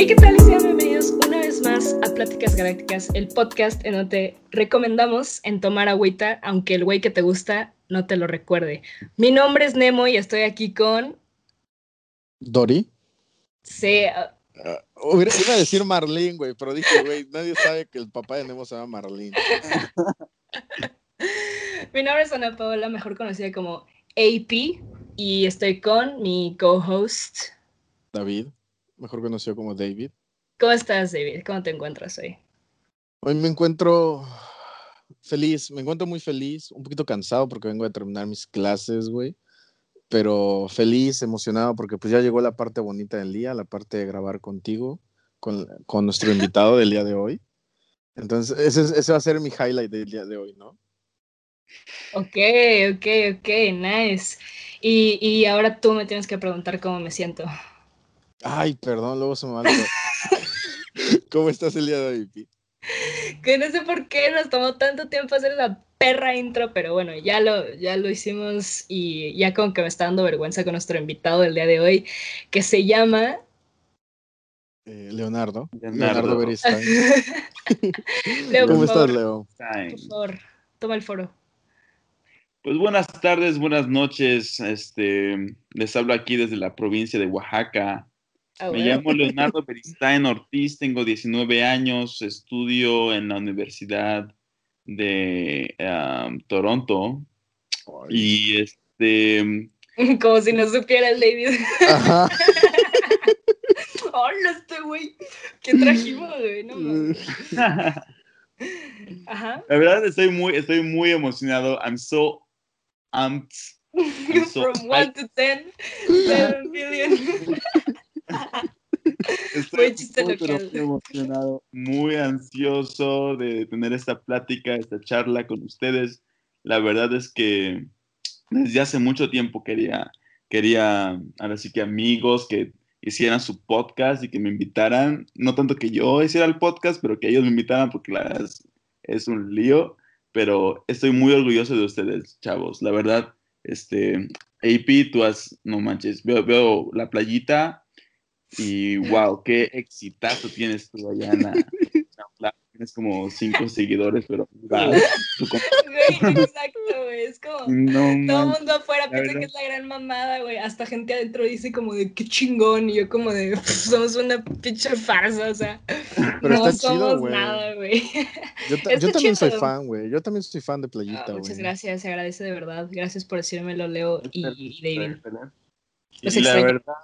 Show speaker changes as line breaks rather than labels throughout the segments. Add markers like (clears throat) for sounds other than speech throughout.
Hey, ¿qué tal? Y sean bienvenidos una vez más a Pláticas Galácticas, el podcast en donde recomendamos en tomar agüita, aunque el güey que te gusta no te lo recuerde. Mi nombre es Nemo y estoy aquí con...
¿Dori?
Sí,
Uh, hubiera- iba a decir Marlene, güey, pero dije, güey, nadie sabe que el papá de Nemo se llama Marlene. (laughs)
mi nombre es Ana Paola, mejor conocida como AP, y estoy con mi co-host.
David, mejor conocido como David.
¿Cómo estás, David? ¿Cómo te encuentras hoy?
Hoy me encuentro feliz, me encuentro muy feliz, un poquito cansado porque vengo de terminar mis clases, güey. Pero feliz, emocionado porque pues ya llegó la parte bonita del día, la parte de grabar contigo, con, con nuestro (laughs) invitado del día de hoy. Entonces, ese, es- ese va a ser mi highlight del día de hoy, ¿no?
Ok, ok, ok, nice. Y, y ahora tú me tienes que preguntar cómo me siento.
Ay, perdón, luego se me va. (laughs) ¿Cómo estás el día de hoy, Pi?
Que no sé por qué nos tomó tanto tiempo hacer la perra intro, pero bueno, ya lo, ya lo hicimos y ya como que me está dando vergüenza con nuestro invitado del día de hoy, que se llama...
Eh, Leonardo.
Leonardo.
Leonardo Beristain. (laughs)
Leo,
¿Cómo estás,
favor,
Leo?
por favor, toma el foro.
Pues buenas tardes, buenas noches. Este, les hablo aquí desde la provincia de Oaxaca.
Ah,
Me
bueno.
llamo Leonardo (laughs) Beristain Ortiz, tengo 19 años, estudio en la Universidad de um, Toronto y este (laughs)
Como si no supiera el David.
Ajá. (laughs)
Hola, este güey. ¿Qué trajimos, güey? No. Ajá.
la verdad estoy muy estoy muy emocionado. I'm so amped. I'm so
From 1 to 10, 7 billion. (laughs)
Estoy muy,
local.
muy emocionado, muy ansioso de tener esta plática, esta charla con ustedes. La verdad es que desde hace mucho tiempo quería, quería, ahora sí que amigos que hicieran su podcast y que me invitaran, no tanto que yo hiciera el podcast, pero que ellos me invitaran porque la verdad es, es un lío, pero estoy muy orgulloso de ustedes, chavos. La verdad, este, AP, tú has, no manches, veo, veo la playita y wow, qué exitazo tienes tú allá en la, en la playa. Tienes como cinco seguidores, pero wow,
exacto, güey. Es como.
no
Todo el mundo afuera piensa
verdad.
que es la gran mamada, güey. Hasta gente adentro dice como de qué chingón. Y yo como de somos una pinche farsa, o sea. (laughs)
Pero
no
está chido,
somos
güey.
nada, güey. (laughs)
Yo, ta-
Está
yo también soy fan, güey. Yo también soy fan de
Ah,
Playita, güey.
muchas gracias, se agradece de verdad. Gracias por decírmelo, Leo y, y David. Los
Y la verdad,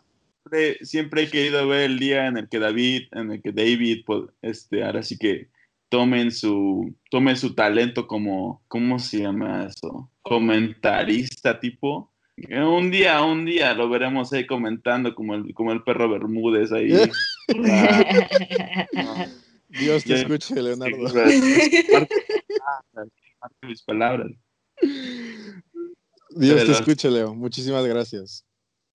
siempre, siempre he querido ver el día en el que David, en el que David, pues, este, ahora sí que tomen su, tomen su talento como, ¿cómo se llama eso? Comentarista tipo. Eh, Un día, un día lo veremos ahí comentando como el, como el perro Bermúdez ahí. Ah, (laughs) (laughs)
Dios te escuche, Leonardo. (laughs)
Mis palabras.
Dios te escuche, Leo. Muchísimas gracias.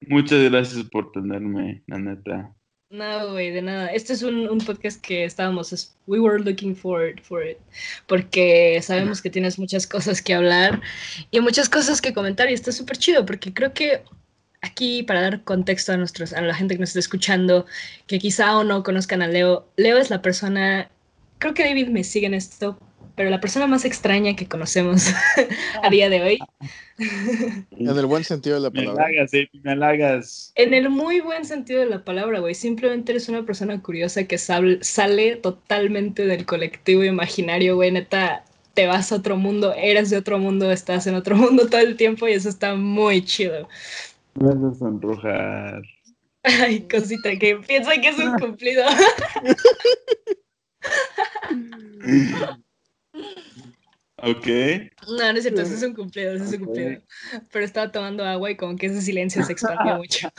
Muchas gracias por tenerme, la neta.
No, güey, de nada. Este es un, podcast que estábamos, es- we were looking forward for it, porque sabemos que tienes muchas cosas que hablar y muchas cosas que comentar y está súper chido, porque creo que aquí, para dar contexto a, nuestros, a la gente que nos está escuchando, que quizá o no conozcan a Leo, Leo es la persona, creo que David me sigue en esto, pero la persona más extraña que conocemos (laughs) a día de hoy.
En el buen sentido de la (laughs)
Me
palabra.
halagas, eh, me halagas.
En el muy buen sentido de la palabra, güey. Simplemente eres una persona curiosa que sal- sale totalmente del colectivo imaginario, güey. Neta, te vas a otro mundo, eres de otro mundo, estás en otro (laughs) mundo todo el tiempo y eso está muy chido.
Me vas a sonrojar.
Ay, cosita, que piensa que es un cumplido.
Ok.
No, no es cierto, eso es un cumplido, eso es un cumplido. Pero estaba tomando agua y como que ese silencio se expandió (laughs) mucho.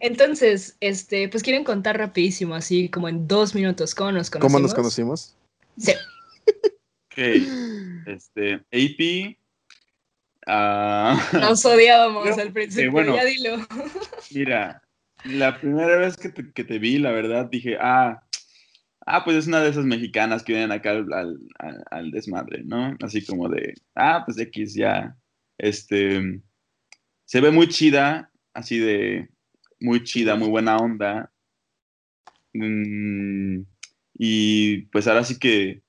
Entonces, este, pues quieren contar rapidísimo, así como en dos minutos, ¿cómo nos conocimos?
¿Cómo nos conocimos?
Sí.
Ok. Este, AP. ah, (laughs)
Nos odiábamos al principio,
bueno.
ya dilo.
mira, la primera vez que te, que te vi, la verdad, dije, ah, ah, pues es una de esas mexicanas que vienen acá al, al- desmadre, ¿no? Así como de, ah, pues X ya, este, se ve muy chida, así de, muy chida, muy buena onda. Mm, y pues ahora sí que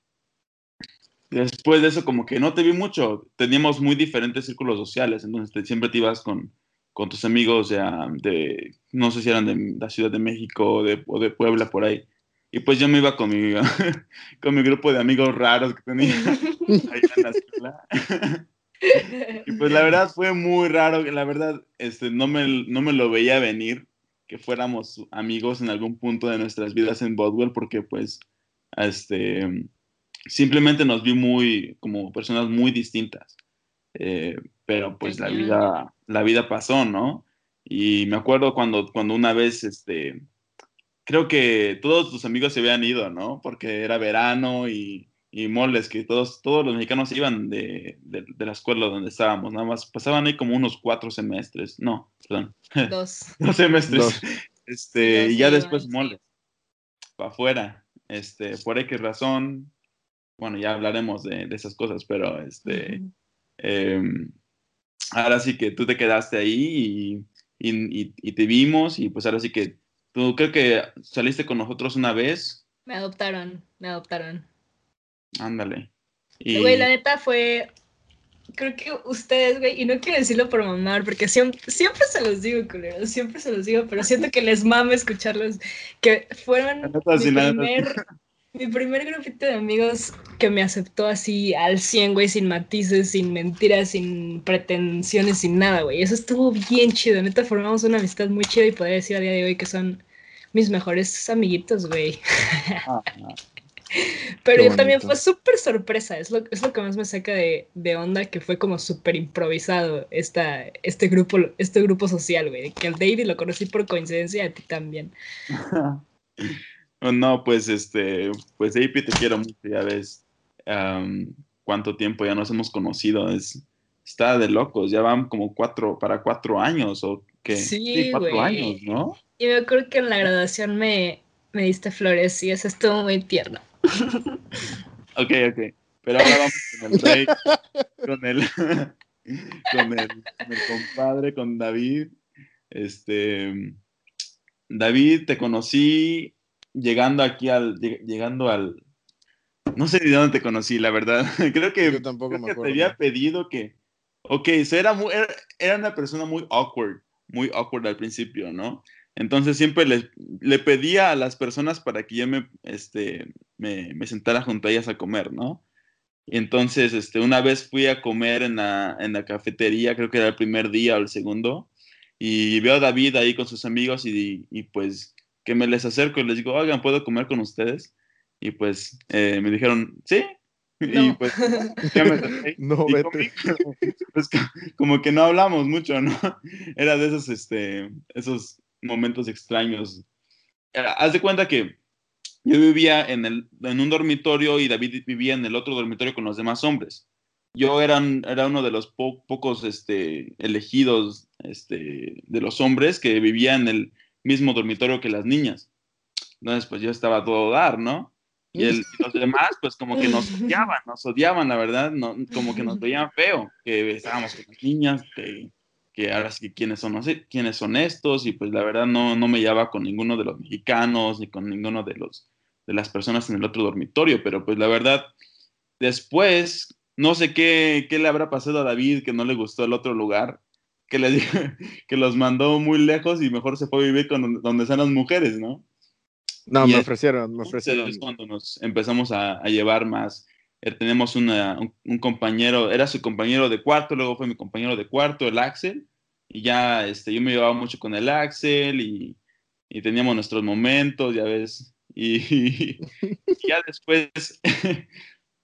después de eso como que no te vi mucho. Teníamos muy diferentes círculos sociales, entonces siempre te ibas con, con tus amigos de, no sé si eran de la Ciudad de México o de, o de Puebla por ahí. Y pues yo me iba con mi, (laughs) con mi grupo de amigos raros que tenía (laughs) ahí en la escuela. (laughs) y pues la verdad fue muy raro, la verdad este, no, me, no me lo veía venir que fuéramos amigos en algún punto de nuestras vidas en Bodwell porque pues este, simplemente nos vi muy como personas muy distintas. Eh, pero pues la vida, la vida pasó, ¿no? Y me acuerdo cuando, cuando una vez, este, creo que todos tus amigos se habían ido, ¿no? Porque era verano y, y moles, que todos, todos los mexicanos iban de, de, la escuela donde estábamos, nada más pasaban ahí como unos cuatro semestres, no, perdón. (laughs)
Dos.
Dos semestres. (laughs) Este, y ya después moles, para afuera, este, por X razón, bueno, ya hablaremos de, de esas cosas, pero este, ahora sí que tú te quedaste ahí y, y, te vimos y pues ahora sí que tú creo que saliste con nosotros una vez.
Me adoptaron, me adoptaron.
Ándale.
Y... Güey, la neta fue, creo que ustedes, güey, y no quiero decirlo por mamar, porque siempre, siempre se los digo, culeros, siempre se los digo, pero siento que les mama escucharlos, que fueron mi primer, mi primer grupito de amigos que me aceptó así al 100, güey, sin matices, sin mentiras, sin pretensiones, sin nada, güey. Eso estuvo bien chido. Neta, formamos una amistad muy chida y podría decir a día de hoy que son mis mejores amiguitos, güey. Ah, (laughs) Pero yo también fue súper sorpresa, es lo, es lo que más me saca de, de onda, que fue como súper improvisado esta, este, grupo, este grupo social, güey. Que el David lo conocí por coincidencia y a ti también. (laughs)
No, pues este, pues AP te quiero mucho, ya ves cuánto tiempo ya nos hemos conocido, es, está de locos, ya van como cuatro, para cuatro años o qué,
sí,
cuatro años, ¿no?
Y me acuerdo que en la graduación me, me diste flores y eso estuvo muy tierno. (laughs)
ok, ok, pero ahora vamos con el rey, con el, (laughs) con el, con el compadre, con David, este... David, te conocí llegando aquí al, llegando al, no sé ni dónde te conocí, la verdad. (laughs) creo que,
Yo tampoco me acuerdo,
te había pedido que, ok, era, muy, era, una persona muy awkward, muy awkward al principio, ¿no? Entonces siempre le, le pedía a las personas para que yo me, este, me, me, sentara junto a ellas a comer, ¿no? Y entonces, este, una vez fui a comer en la, en la cafetería, creo que era el primer día o el segundo, y veo a David ahí con sus amigos y, y pues que me les acerco y les digo, oigan, ¿puedo comer con ustedes? Y pues eh, me dijeron, sí. (laughs) Y pues (laughs) ya me
no, vete. (laughs)
pues, como que no hablamos mucho, ¿no? Era de esos, este, esos momentos extraños. Eh, haz de cuenta que yo vivía en, el, en un dormitorio y David vivía en el otro dormitorio con los demás hombres. Yo era, era uno de los pocos este, elegidos este, de los hombres que vivía en el, mismo dormitorio que las niñas. Entonces, pues yo estaba a todo dar, ¿no? Y, el, los demás, pues como que nos odiaban, nos odiaban, la verdad, no, como que nos veían feo, que estábamos con las niñas, que, que ahora sí, ¿quiénes son, no sé, quiénes son estos? Y pues la verdad no, no me llevaba con ninguno de los mexicanos, ni con ninguno de, los, de las personas en el otro dormitorio, pero pues la verdad, después, no sé qué, qué le habrá pasado a David que no le gustó el otro lugar, que le dijo (laughs) que los mandó muy lejos y mejor se fue a vivir con donde están las mujeres, ¿no?
No, me ofrecieron, me ofrecieron.
Es cuando nos empezamos a, a llevar más. Eh, tenemos una, un, compañero, era su compañero de cuarto, luego fue mi compañero de cuarto, el Axel, y ya este, yo me llevaba mucho con el Axel y, y teníamos nuestros momentos, ya ves, y, (laughs) y ya después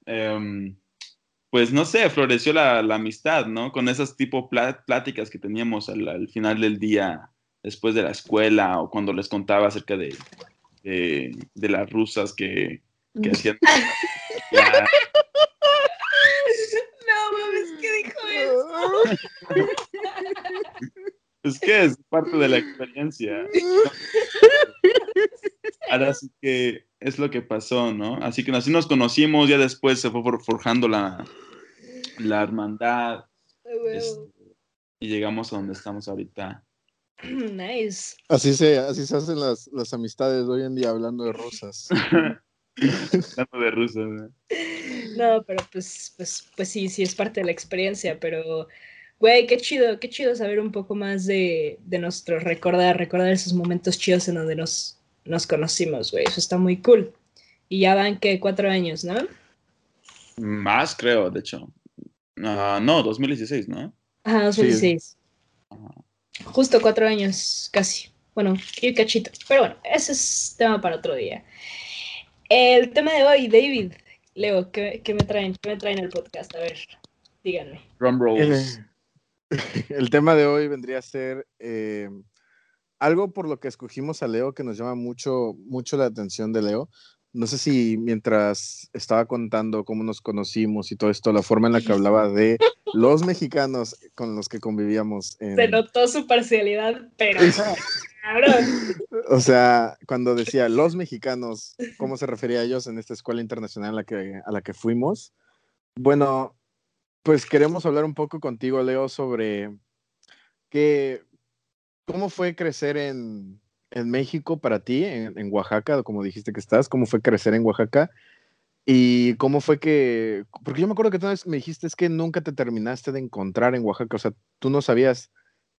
um, (laughs) pues no sé, floreció la, amistad, ¿no? Con esas tipo pláticas que teníamos al, final del día, después de la escuela, o cuando les contaba acerca de, de, las rusas que, que hacían. (laughs)
No mames, ¿qué dijo eso? (laughs)
Es que es parte de la experiencia. Ahora sí que es lo que pasó, ¿no? Así que así nos conocimos, ya después se fue forjando la, la hermandad. Este, y llegamos a donde estamos ahorita. (clears throat)
Nice.
Así se, así se hacen las, las amistades hoy en día hablando de rosas. (laughs)
Hablando de ruso. ¿no? (laughs)
No, pero pues, pues, pues sí, sí es parte de la experiencia, pero güey, qué chido, qué chido saber un poco más de, de nuestro recordar, recordar esos momentos chidos en donde nos, nos conocimos, güey. Eso está muy cool. Y ya van que cuatro años, ¿no?
Más creo, de hecho. Ah, no, 2016, ¿no?
Ajá, 2016.
Ajá.
Justo cuatro años, casi. Bueno, y cachito. Pero bueno, ese es tema para otro día. El tema de hoy, David, Leo, ¿qué, qué me traen? ¿Qué me traen al podcast? A ver, díganme.
Drum rolls.
El, (laughs) el tema de hoy vendría a ser eh, algo por lo que escogimos a Leo que nos llama mucho, mucho la atención de Leo. No sé si mientras estaba contando cómo nos conocimos y todo esto, la forma en la que hablaba de los mexicanos con los que convivíamos. En,
Se notó su parcialidad, pero (laughs)
o sea, cuando decía los mexicanos, ¿cómo se refería a ellos en esta escuela internacional a la que, a la que fuimos? Bueno, pues queremos hablar un poco contigo, Leo, sobre qué, cómo fue crecer en, en México para ti, en, en Oaxaca, como dijiste que estás, cómo fue crecer en Oaxaca y cómo fue que, porque yo me acuerdo que tú me dijiste es que nunca te terminaste de encontrar en Oaxaca, o sea, tú no sabías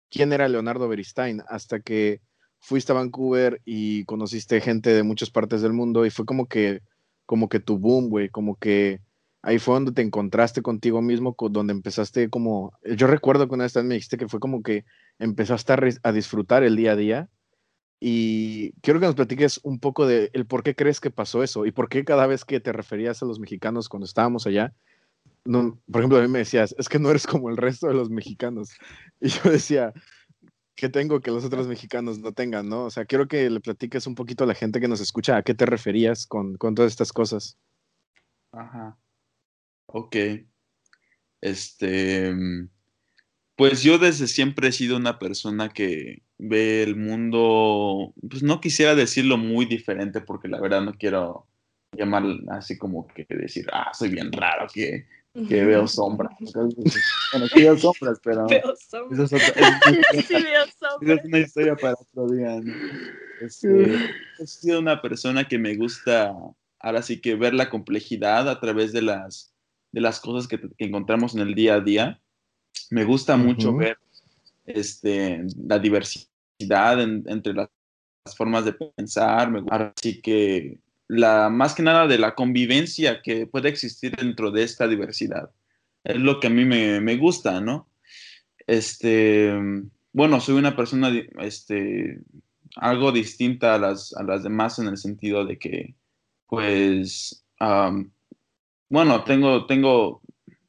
quién era Leonardo Beristain hasta que fuiste a Vancouver y conociste gente de muchas partes del mundo y fue como que, como que tu boom, güey, como que ahí fue donde te encontraste contigo mismo, donde empezaste como, yo recuerdo que una vez me dijiste que fue como que empezaste a, a disfrutar el día a día y quiero que nos platiques un poco de el por qué crees que pasó eso y por qué cada vez que te referías a los mexicanos cuando estábamos allá, no, por ejemplo, a mí me decías, es que no eres como el resto de los mexicanos. (laughs) Y yo decía, ¿qué tengo que los otros mexicanos no tengan, no? O sea, quiero que le platiques un poquito a la gente que nos escucha a qué te referías con, con todas estas cosas.
Ajá. Ok. Este, mm, pues yo desde siempre he sido una persona que ve el mundo, pues no quisiera decirlo muy diferente porque la verdad no quiero llamar así como que decir, ah, soy bien raro que, que veo sombras. Bueno, sí veo (laughs) sombras, pero
Veo
eso
sombras.
es, otra- (laughs) es-
Sí, veo sombras.
es una historia para otro día, ¿no? Este, he sido una persona que me gusta, ahora sí que ver la complejidad a través de las, de las cosas que, que encontramos en el día a día. Me gusta mucho ver este, la diversidad en- entre las, formas de pensar. Me gusta, así que la, más que nada de la convivencia que puede existir dentro de esta diversidad. Es lo que a mí me, me gusta, ¿no? Este, bueno, soy una persona este, algo distinta a las, a las demás en el sentido de que, pues, bueno, tengo, tengo,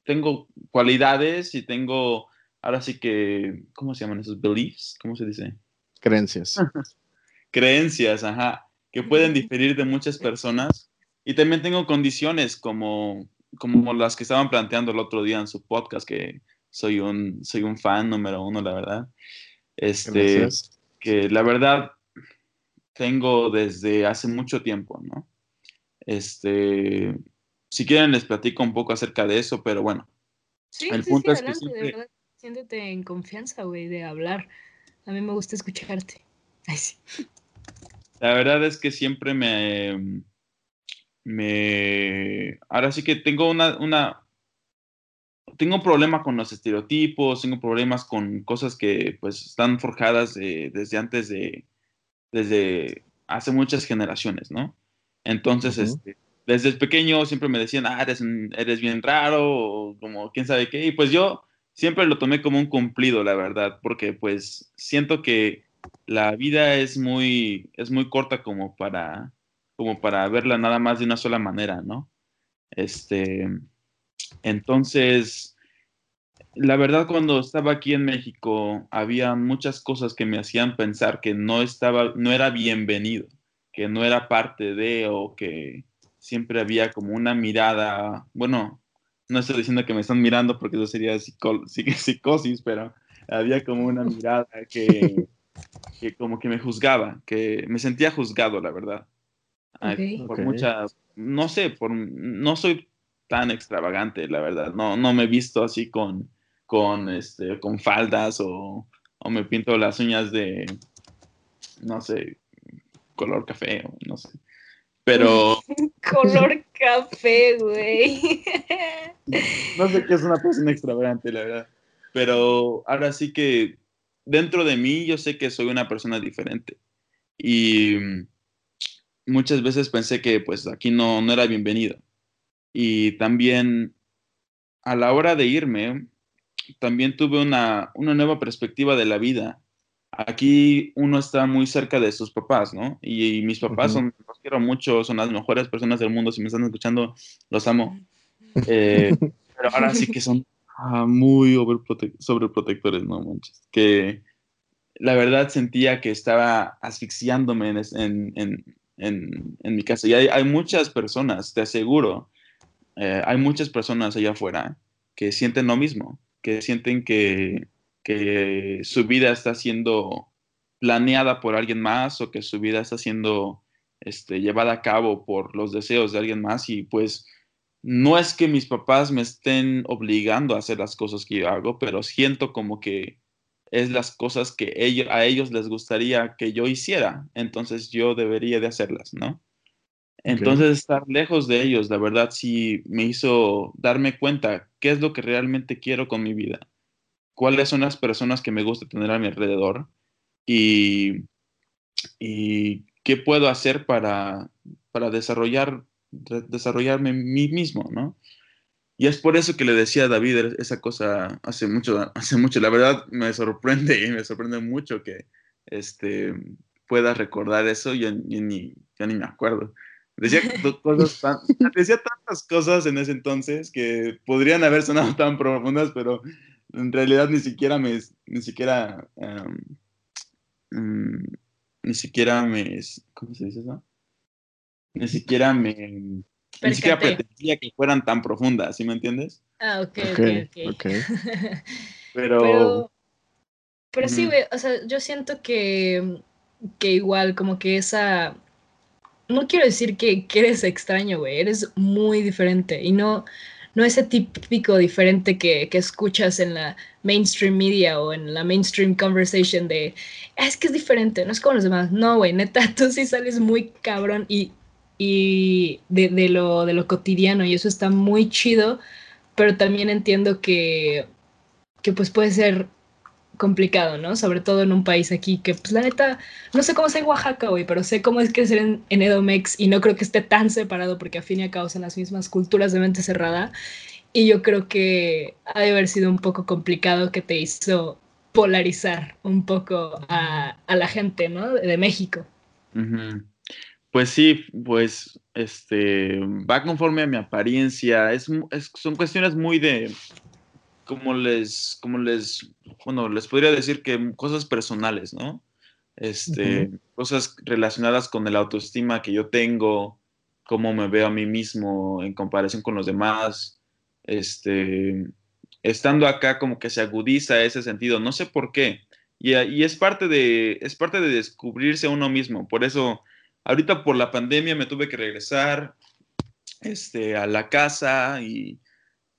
tengo cualidades y tengo, ahora sí que, ¿cómo se llaman esos beliefs? ¿Cómo se dice?
Creencias. (laughs)
Creencias, ajá, que pueden diferir de muchas personas. Y también tengo condiciones como, como las que estaban planteando el otro día en su podcast, que soy un, soy un fan número uno, la verdad. Este,
Gracias.
que la verdad tengo desde hace mucho tiempo, ¿no? Este, si quieren les platico un poco acerca de eso, pero bueno,
Sí,
El
sí,
punto
sí,
es que
adelante, de
siempre-
verdad. Siéntete en confianza, güey, de hablar. A mí me gusta escucharte. Ay, sí.
la verdad es que siempre me, me, ahora sí que tengo una, una, tengo un problema con los estereotipos, tengo problemas con cosas que pues están forjadas eh, desde antes de, desde hace muchas generaciones, ¿no? Entonces, este, desde pequeño siempre me decían, ah, eres, eres bien raro, o como quién sabe qué, y pues yo siempre lo tomé como un cumplido, la verdad, porque pues siento que la vida es muy, es muy corta como para, como para verla nada más de una sola manera, ¿no? Este, entonces, la verdad, cuando estaba aquí en México, había muchas cosas que me hacían pensar que no estaba, no era bienvenido, que no era parte de, o que siempre había como una mirada, bueno, no estoy diciendo que me están mirando porque eso sería psico- (laughs) psi- psicosis, pero había como una (laughs) mirada que, que como que me juzgaba, que me sentía juzgado, la verdad. Por
Ok.
mucha, no sé, por, no soy tan extravagante, la verdad. No, no me he visto así con, con, este, con faldas o o me pinto las uñas de, no sé, color café, o no sé. Pero...
color (laughs) café, güey.
no sé qué es una persona extravagante, la verdad. Pero ahora sí que dentro de mí yo sé que soy una persona diferente. Y muchas veces pensé que pues aquí no, no era bienvenido. Y también a la hora de irme, también tuve una, una nueva perspectiva de la vida. Aquí uno está muy cerca de sus papás, ¿no? Y, mis papás son, los quiero mucho, son las mejores personas del mundo. Si me están escuchando, los amo. Eh, pero ahora sí que son ah, muy sobreprotectores, ¿no? Manches. Que la verdad sentía que estaba asfixiándome en, en, en, en mi casa. Y hay, hay, muchas personas, te aseguro, eh, hay muchas personas allá afuera que sienten lo mismo, que sienten que, que su vida está siendo planeada por alguien más o que su vida está siendo este, llevada a cabo por los deseos de alguien más y pues no es que mis papás me estén obligando a hacer las cosas que yo hago, pero siento como que es las cosas que ellos, a ellos les gustaría que yo hiciera, entonces yo debería de hacerlas, ¿no? Entonces estar lejos de ellos, la verdad, sí me hizo darme cuenta qué es lo que realmente quiero con mi vida, cuáles son las personas que me gusta tener a mi alrededor y, y qué puedo hacer para, para desarrollar, desarrollarme mí mismo, ¿no? Y es por eso que le decía a David esa cosa hace mucho, (laughs) hace mucho. La verdad me sorprende y me sorprende mucho que este, pueda recordar eso. Yo, ni, yo ni me acuerdo. Decía, (laughs) cosas decía tantas cosas en ese entonces que podrían haber sonado tan profundas, pero en realidad ni siquiera me, ni siquiera, um, ni siquiera me, ¿cómo se dice eso? Ni siquiera me, ni siquiera pretendía que fueran tan profundas, ¿sí me entiendes?
Ah, ok, ok, ok. (laughs) pero... Pero, sí, güey, o sea, yo siento que, que igual como que esa... No quiero decir que, que eres extraño, güey, eres muy diferente y no, no ese típico diferente que, que, escuchas en la mainstream media o en la mainstream conversation de, es que es diferente, no es como los demás. No, güey, neta, (laughs) tú sí sales muy cabrón y y de, lo, de lo cotidiano y eso está muy chido, pero también entiendo que, que pues puede ser complicado, ¿no? Sobre todo en un país aquí que, pues la neta, no sé cómo es en Oaxaca, güey, pero sé cómo es crecer en, en Edomex y no creo que esté tan separado porque a fin y a cabo son las mismas culturas de mente cerrada. Y yo creo que ha de haber sido un poco complicado que te hizo polarizar un poco a, a la gente, ¿no? De, México.
Pues sí, pues este va conforme a mi apariencia. Es, son cuestiones muy de, como les, como les, bueno, les podría decir que cosas personales, ¿no? Este, cosas relacionadas con el autoestima que yo tengo, cómo me veo a mí mismo en comparación con los demás. Este, estando acá como que se agudiza ese sentido, no sé por qué. Y, y es parte de, es parte de descubrirse a uno mismo. Por eso Ahorita por la pandemia me tuve que regresar este, a la casa y,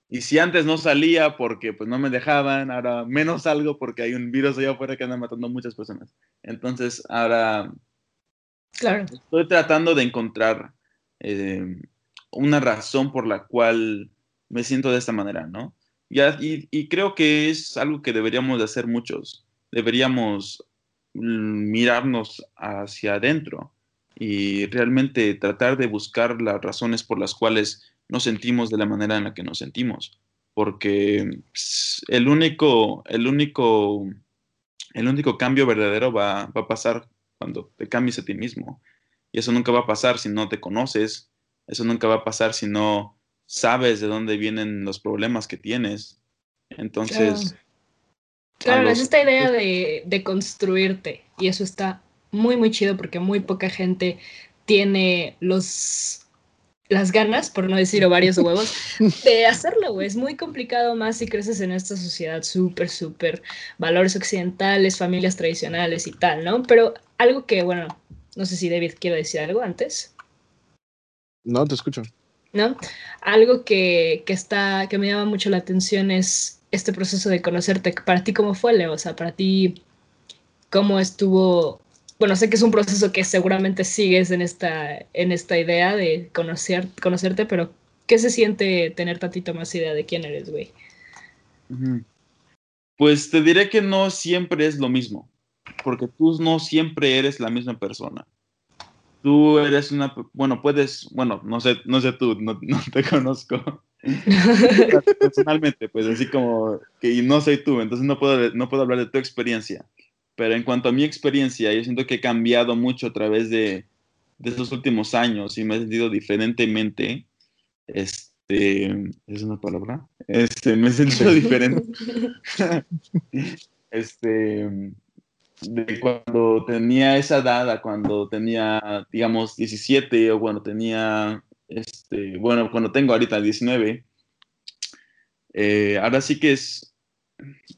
si antes no salía porque pues no me dejaban, ahora menos salgo porque hay un virus allá afuera que anda matando a muchas personas. Entonces ahora claro. estoy tratando de encontrar eh, una razón por la cual me siento de esta manera, ¿no? y, y, creo que es algo que deberíamos de hacer muchos. Deberíamos mirarnos hacia adentro y realmente tratar de buscar las razones por las cuales nos sentimos de la manera en la que nos sentimos. Porque pues, el único, el único, el único cambio verdadero va, va a pasar cuando te cambies a ti mismo. Y eso nunca va a pasar si no te conoces. Eso nunca va a pasar si no sabes de dónde vienen los problemas que tienes. Entonces...
Claro, es esta idea de, de construirte y eso está muy, muy chido porque muy poca gente tiene los las ganas, por no decir varios huevos, (laughs) de hacerlo, güey. Es muy complicado más si creces en esta sociedad súper, súper valores occidentales, familias tradicionales y tal, ¿no? Pero algo que, bueno, no sé si David quiere decir algo antes.
No, te escucho.
¿No? Algo que, que está, que me llama mucho la atención es este proceso de conocerte. Para ti, ¿cómo fue, Leo? O sea, para ti, cómo estuvo, bueno, sé que es un proceso que seguramente sigues en esta, en esta idea de conocer, conocerte, pero ¿qué se siente tener tantito más idea de quién eres, güey?
Pues te diré que no siempre es lo mismo, porque tú no siempre eres la misma persona. Tú eres una, bueno, puedes, bueno, no sé, no sé tú, no, (laughs) no te conozco (laughs) personalmente, pues así como que no soy tú, entonces no puedo, no puedo hablar de tu experiencia. Pero en cuanto a mi experiencia, yo siento que he cambiado mucho a través de, de estos últimos años y me he sentido diferentemente. Este, ¿es una palabra? Este, me he sentido (laughs) diferente. (laughs) este, de cuando tenía esa edad a cuando tenía, digamos, 17 o cuando tenía, este, bueno, cuando tengo ahorita 19. Eh, ahora sí que es,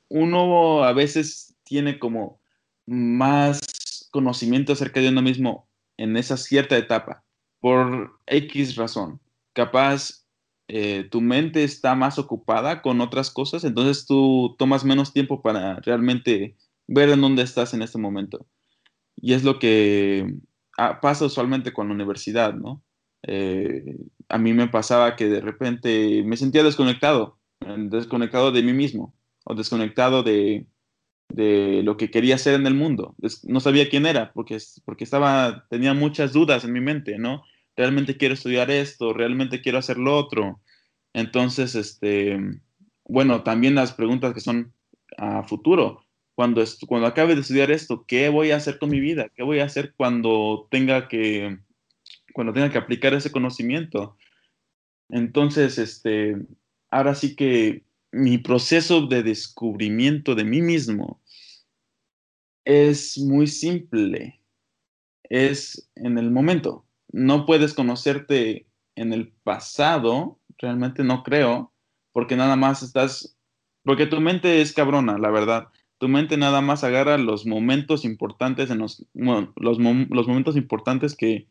uno a veces tiene como más conocimiento acerca de uno mismo en esa cierta etapa, por X razón. Capaz eh, tu mente está más ocupada con otras cosas, entonces tú tomas menos tiempo para realmente ver en dónde estás en este momento. Y es lo que ah, pasa usualmente con la universidad, ¿no? Eh, a mí me pasaba que de repente me sentía desconectado, desconectado de mí mismo, o desconectado de, de lo que quería hacer en el mundo. No sabía quién era porque, porque estaba, tenía muchas dudas en mi mente, ¿no? Realmente quiero estudiar esto, realmente quiero hacer lo otro. Entonces, este, bueno, también las preguntas que son a futuro. Cuando, cuando acabe de estudiar esto, ¿qué voy a hacer con mi vida? ¿Qué voy a hacer cuando tenga que, cuando tenga que aplicar ese conocimiento? Entonces, este, ahora sí que mi proceso de descubrimiento de mí mismo es muy simple. Es en el momento. No puedes conocerte en el pasado, realmente no creo, porque nada más estás, porque tu mente es cabrona, la verdad. Tu mente nada más agarra los momentos importantes en los, los, momentos importantes que,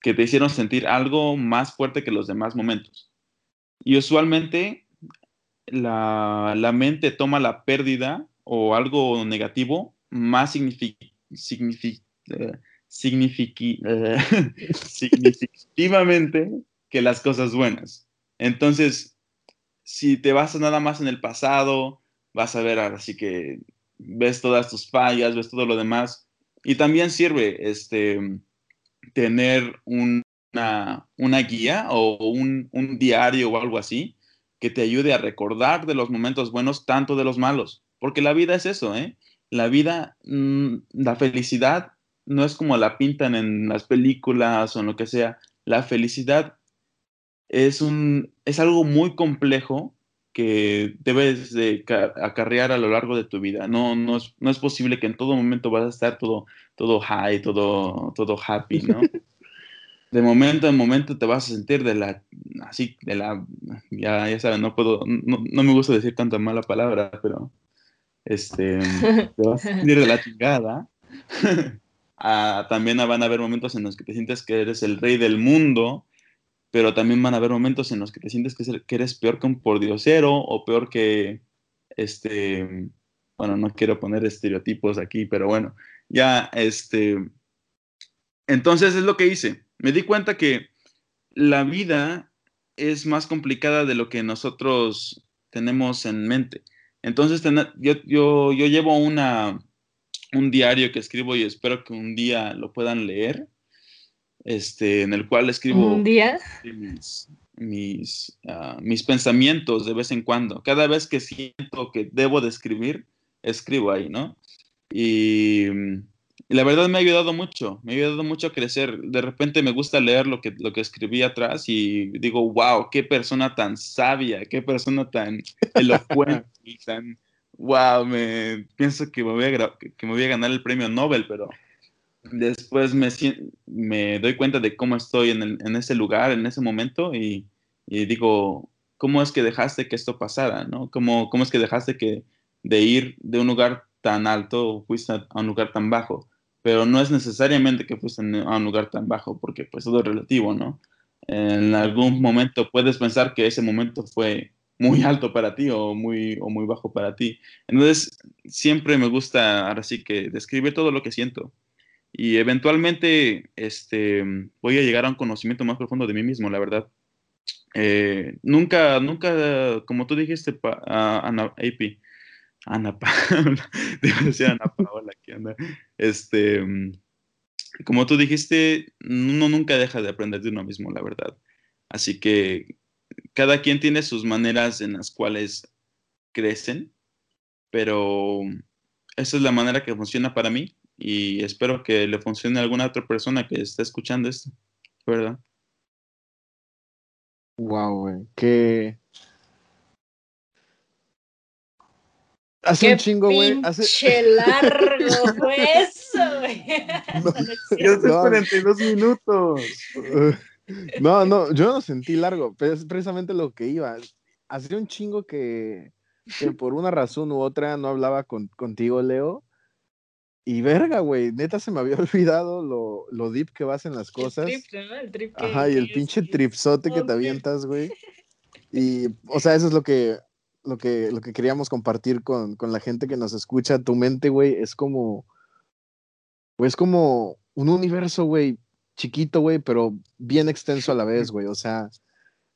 que te hicieron sentir algo más fuerte que los demás momentos. Y usualmente la, la mente toma la pérdida o algo negativo más uh, (laughs) significativamente que las cosas buenas. Entonces, si te vas nada más en el pasado, vas a ver así que ves todas tus fallas, ves todo lo demás. Y también sirve este, tener una, una guía o un, un diario o algo así que te ayude a recordar de los momentos buenos, tanto de los malos. Porque la vida es eso, ¿eh? La vida, mm, la felicidad no es como la pintan en las películas o en lo que sea. La felicidad es, un, es algo muy complejo que debes de acarrear a lo largo de tu vida. No, no, es, no es posible que en todo momento vas a estar todo, todo high, todo, todo happy, ¿no? (laughs) de momento en momento te vas a sentir de la, así, de la, ya, ya sabes, no puedo, no, no me gusta decir tanta mala palabra, pero, este, (laughs) te vas a sentir de la chingada. (laughs) ah, también van a haber momentos en los que te sientes que eres el rey del mundo, pero también van a haber momentos en los que te sientes que, que eres peor que un pordiosero o peor que, este, bueno, no quiero poner estereotipos aquí, pero bueno, ya, este, entonces es lo que hice me di cuenta que la vida es más complicada de lo que nosotros tenemos en mente. Entonces, yo, yo, yo llevo una, un diario que escribo y espero que un día lo puedan leer, este, en el cual escribo
¿Un día?
mis, mis, ah, mis pensamientos de vez en cuando. Cada vez que siento que debo de escribir, escribo ahí, ¿no? Y y la verdad me ha ayudado mucho, me ha ayudado mucho a crecer. De repente me gusta leer lo que, lo que escribí atrás y digo, wow, qué persona tan sabia, qué persona tan (laughs) elocuente y tan, wow, me, pienso que me, voy a, que me voy a ganar el premio Nobel, pero después me, me doy cuenta de cómo estoy en, el, en ese lugar, en ese momento y, y, digo, ¿cómo es que dejaste que esto pasara? ¿no? ¿Cómo, ¿Cómo es que dejaste que de ir de un lugar tan alto fuiste a un lugar tan bajo? Pero no es necesariamente que fuiste a un lugar tan bajo, porque pues todo es relativo, ¿no? En algún momento puedes pensar que ese momento fue muy (laughs) alto para ti o muy, o muy bajo para ti. Entonces, siempre me gusta, ahora sí que, describir todo lo que siento. Y eventualmente este, voy a llegar a un conocimiento más profundo de mí mismo, la verdad. Eh, nunca, nunca, como tú dijiste, Ana, AP, Ana Paola, (laughs) decir Ana Paola, ¿qué anda? Este, como tú dijiste, uno nunca deja de aprender de uno mismo, la verdad. Así que cada quien tiene sus maneras en las cuales crecen, pero esa es la manera que funciona para mí y espero que le funcione a alguna otra persona que esté escuchando esto, ¿verdad?
Wow, güey, que Hace un chingo, güey.
Hace largo fue eso, güey. (laughs)
No, (laughs) hace 42 minutos. (laughs)
No, no, yo no sentí largo, pero es precisamente lo que iba. Hace un chingo que, por una razón u otra no hablaba con, contigo, Leo. Y verga, güey, neta se me había olvidado lo, lo deep que vas en las cosas.
El trip, ¿no? El trip
que, Ajá, y el pinche tripsote que te avientas, güey. Y, o sea, eso es lo que, lo que, lo que queríamos compartir con, con la gente que nos escucha. Tu mente, güey, es como, es como un universo, güey, chiquito, güey, pero bien extenso a la vez, güey. O sea,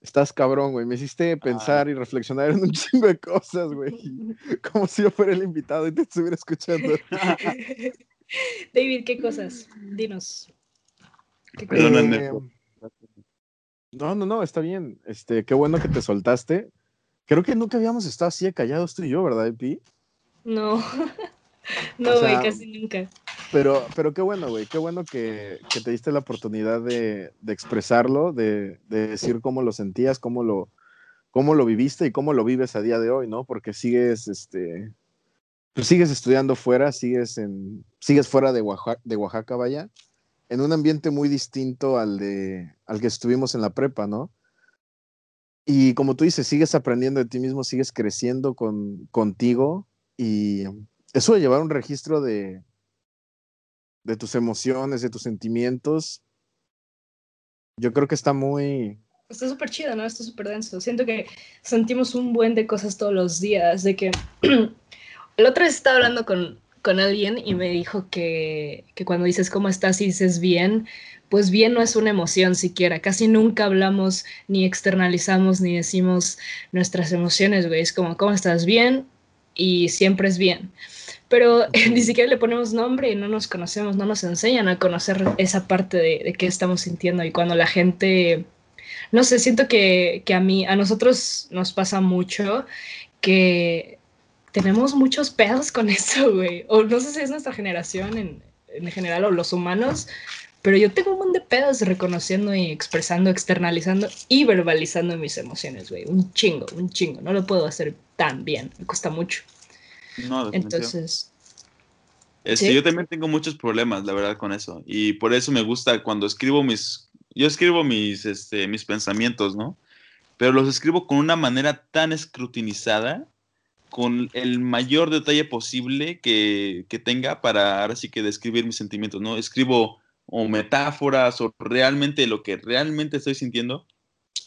estás cabrón, güey. Me hiciste ah. pensar y reflexionar en un (laughs) chingo de cosas, güey. (laughs) Como si yo fuera el invitado y te estuviera escuchando. (laughs)
David, ¿qué cosas? Dinos.
¿Qué eh, no, no, no, está bien. Este, qué bueno que te soltaste. Creo que nunca habíamos estado así callados tú y yo, ¿verdad, Epi?
No. (laughs) no, güey, casi nunca.
Pero, pero qué bueno, güey, qué bueno que, te diste la oportunidad de, expresarlo, de, decir cómo lo sentías, cómo lo, cómo lo viviste y cómo lo vives a día de hoy, ¿no? Porque sigues, este, pues sigues estudiando fuera, sigues, en, sigues fuera de Oaxaca, de Oaxaca, vaya, en un ambiente muy distinto al, de, al que estuvimos en la prepa, ¿no? Y como tú dices, sigues aprendiendo de ti mismo, sigues creciendo con, contigo y eso de llevar un registro de, de tus emociones, de tus sentimientos, yo creo que está muy...
Está súper chido, ¿no? Está súper denso. Siento que sentimos un buen de cosas todos los días, de que... (clears throat) el otro vez estaba hablando con, con alguien y me dijo que, que cuando dices cómo estás y dices bien, pues bien no es una emoción siquiera. Casi nunca hablamos, ni externalizamos, ni decimos nuestras emociones, güey. Es como, ¿cómo estás? Bien y siempre es bien pero (laughs) ni siquiera le ponemos nombre y no nos conocemos, no nos enseñan a conocer esa parte de, de qué estamos sintiendo y cuando la gente, no sé, siento que, que, a mí, a nosotros nos pasa mucho que tenemos muchos pedos con (laughs) eso, güey, o no sé si es nuestra generación en, en general o los humanos, pero yo tengo un montón de pedos reconociendo y expresando, externalizando y verbalizando mis emociones, güey, un chingo, un chingo, no lo puedo hacer tan bien, me cuesta mucho.
No,
Entonces.
Este, Yo también tengo muchos problemas, la verdad, con eso. Y por eso me gusta cuando escribo mis. Yo escribo mis, este, mis pensamientos, ¿no? Pero los escribo con una manera tan escrutinizada, con el mayor detalle posible que, que tenga para ahora sí que describir mis sentimientos, ¿no? Escribo o metáforas o realmente lo que realmente estoy sintiendo.